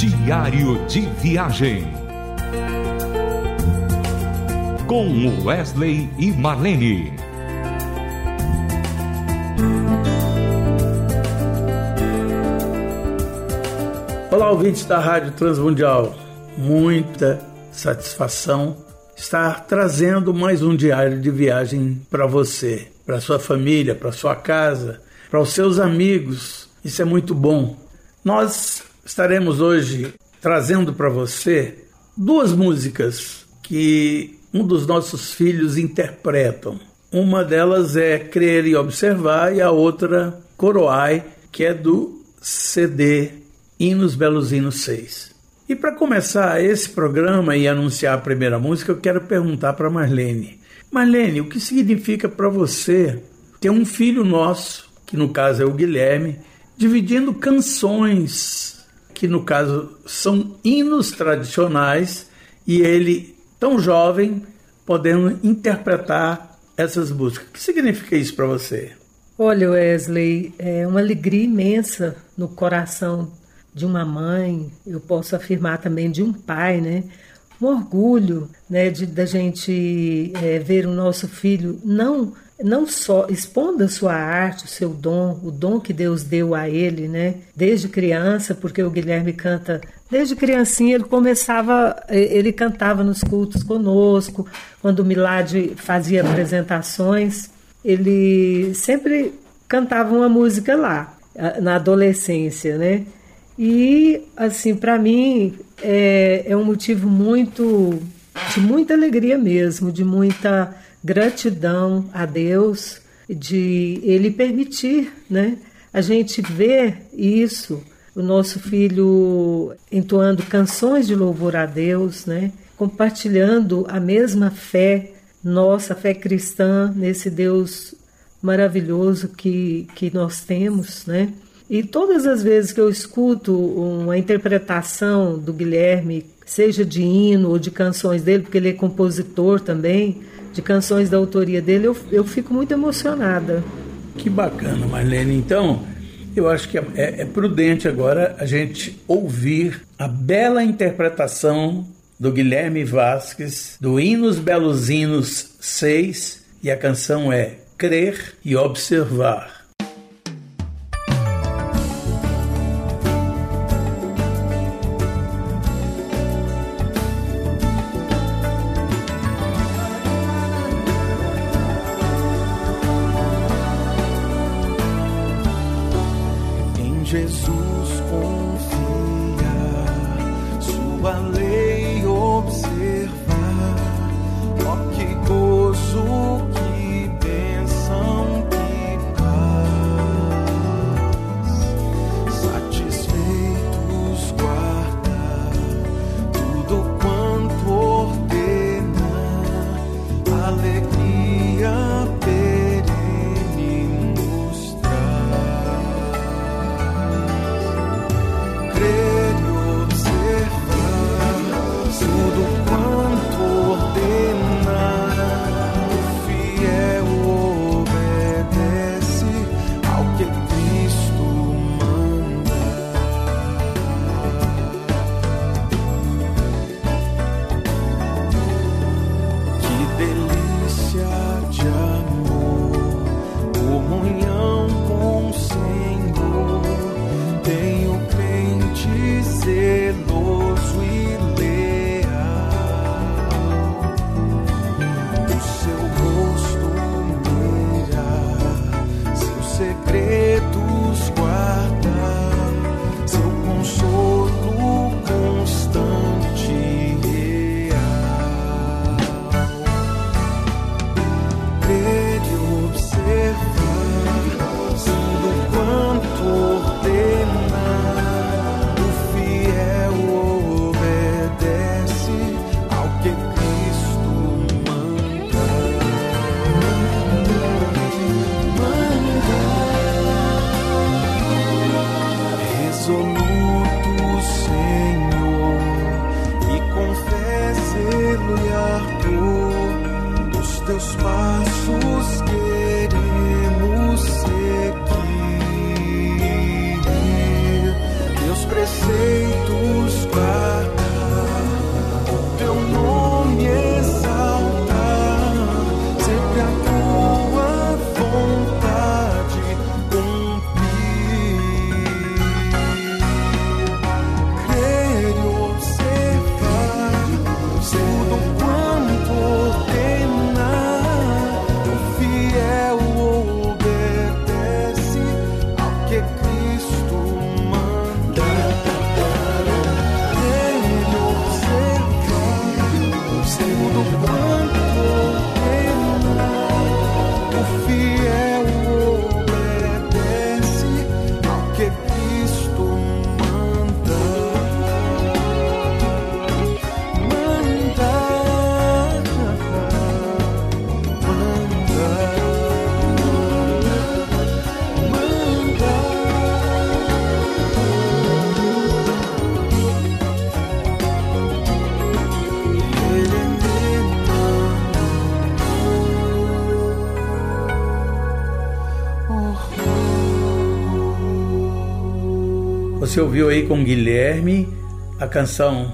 Diário de Viagem. Com Wesley e Marlene. Olá, ouvintes da Rádio Transmundial. Muita satisfação estar trazendo mais um diário de viagem para você, para sua família, para sua casa, para os seus amigos. Isso é muito bom. Nós estaremos hoje trazendo para você duas músicas que um dos nossos filhos interpretam. Uma delas é Crer e Observar e a outra Coroai, que é do CD Hinos Belos Hinos 6. E para começar esse programa e anunciar a primeira música, eu quero perguntar para Marlene. Marlene, o que significa para você ter um filho nosso, que no caso é o Guilherme, dividindo canções, que no caso são hinos tradicionais, e ele, tão jovem, podendo interpretar essas músicas. O que significa isso para você? Olha, Wesley, é uma alegria imensa no coração de uma mãe, eu posso afirmar também de um pai, né? Um orgulho, né, de da gente é, ver o nosso filho não não só expondo a sua arte, o seu dom, o dom que Deus deu a ele, né? Desde criança, porque o Guilherme canta desde criancinha ele começava, ele cantava nos cultos conosco, quando o Milad fazia apresentações, ele sempre cantava uma música lá na adolescência, né? E, assim, para mim é, é um motivo muito, de muita alegria mesmo, de muita gratidão a Deus, de Ele permitir, né? A gente ver isso, o nosso filho entoando canções de louvor a Deus, né? Compartilhando a mesma fé, nossa fé cristã, nesse Deus maravilhoso que, que nós temos, né? E todas as vezes que eu escuto uma interpretação do Guilherme, seja de hino ou de canções dele, porque ele é compositor também, de canções da autoria dele, eu, eu fico muito emocionada. Que bacana, Marlene. Então, eu acho que é, é, é prudente agora a gente ouvir a bela interpretação do Guilherme Vasques, do Hinos Belos Hinos 6, e a canção é Crer e Observar. Jesus. Os passos queremos seguir, teus preceitos para Você ouviu aí com Guilherme a canção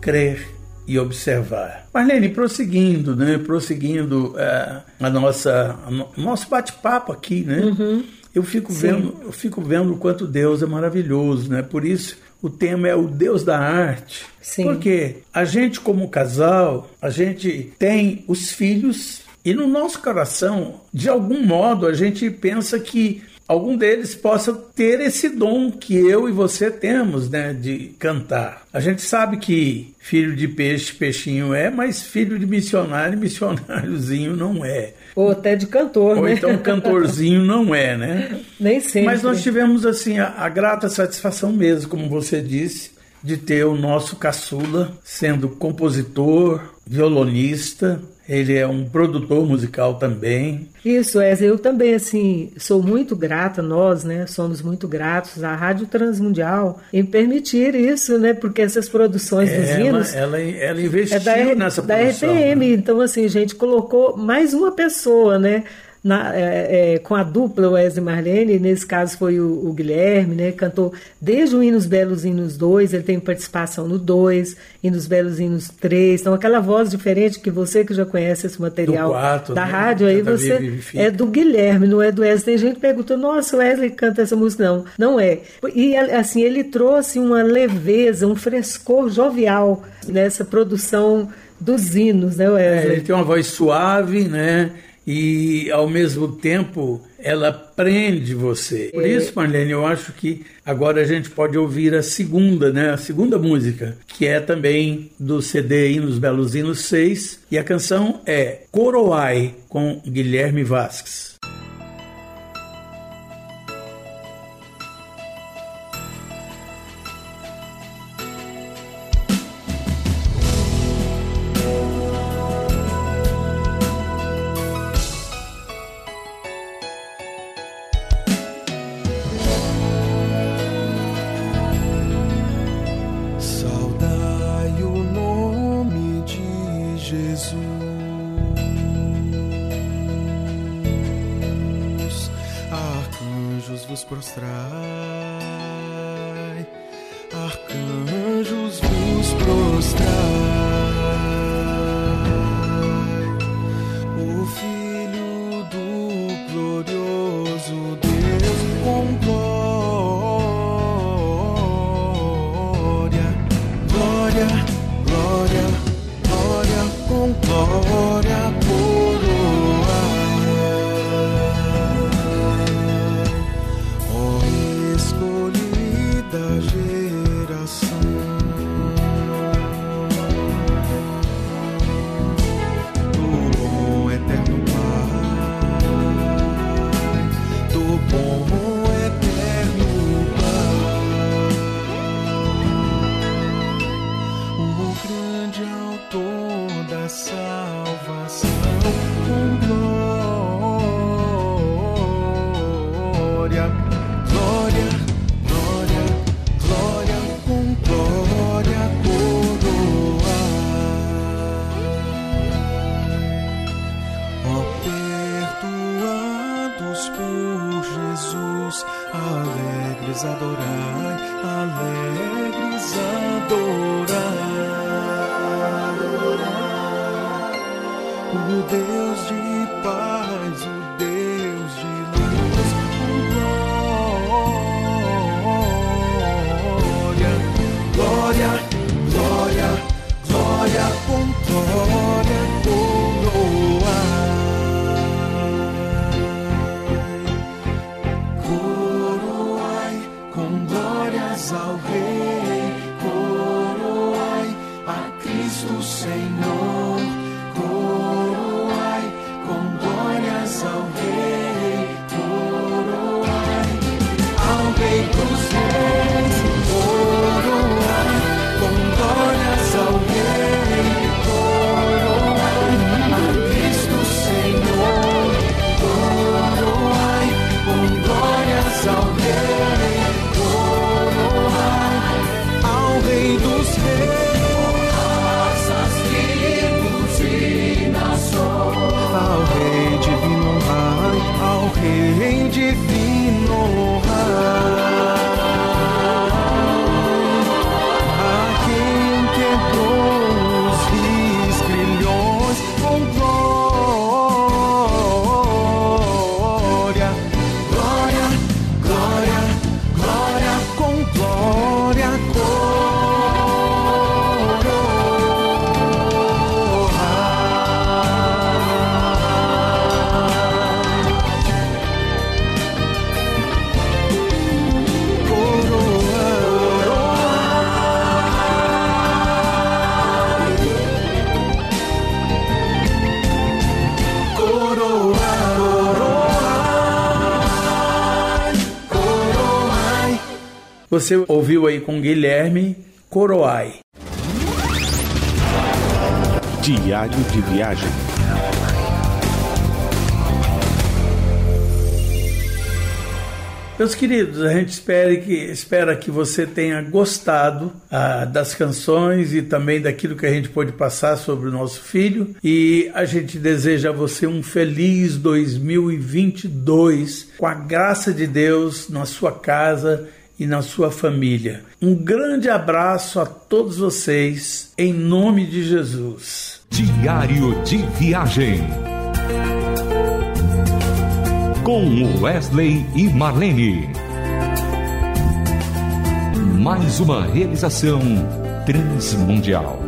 Crer e Observar. Marlene, prosseguindo, né? Prosseguindo uh, a nossa, a no, nosso bate-papo aqui, né? Uhum. Eu fico Sim. vendo, eu fico vendo o quanto Deus é maravilhoso, né? Por isso o tema é o Deus da arte. Sim. Porque a gente como casal, a gente tem os filhos e no nosso coração, de algum modo, a gente pensa que algum deles possa ter esse dom que eu e você temos, né, de cantar. A gente sabe que filho de peixe, peixinho é, mas filho de missionário, missionáriozinho não é. Ou até de cantor, Ou né? então cantorzinho não é, né? Nem sempre. Mas nós tivemos, assim, a, a grata satisfação mesmo, como você disse, de ter o nosso caçula sendo compositor, violonista, ele é um produtor musical também. Isso, Wesley, eu também, assim, sou muito grata, nós, né, somos muito gratos à Rádio Transmundial em permitir isso, né, porque essas produções é, dos hinos... Ela, ela, ela investiu é da, nessa da produção. Da RPM, né? então, assim, a gente colocou mais uma pessoa, né, na, é, é, com a dupla Wesley Marlene, nesse caso foi o, o, Guilherme, né? Cantou desde o Hinos Belos Hinos 2, ele tem participação no 2, Hinos Belos Hinos 3. Então, aquela voz diferente que você que já conhece esse material quatro, da né? rádio, aí você é do Guilherme, não é do Wesley. Tem gente que pergunta, nossa, o Wesley canta essa música. Não, não é. E assim, ele trouxe uma leveza, um frescor jovial nessa produção dos hinos, né, Wesley? É, ele tem uma voz suave, né? E ao mesmo tempo ela prende você. Por isso, Marlene, eu acho que agora a gente pode ouvir a segunda, né? A segunda música, que é também do CD Hinos Belos Hinos 6, e a canção é Coroai com Guilherme Vasques. prostrai, arcanjo. say no. Você ouviu aí com Guilherme Coroai. Diário de viagem. Meus queridos, a gente espera que, espera que você tenha gostado ah, das canções e também daquilo que a gente pôde passar sobre o nosso filho. E a gente deseja a você um feliz 2022 com a graça de Deus na sua casa e na sua família. Um grande abraço a todos vocês, em nome de Jesus. Diário de viagem com Wesley e Marlene. Mais uma realização transmundial.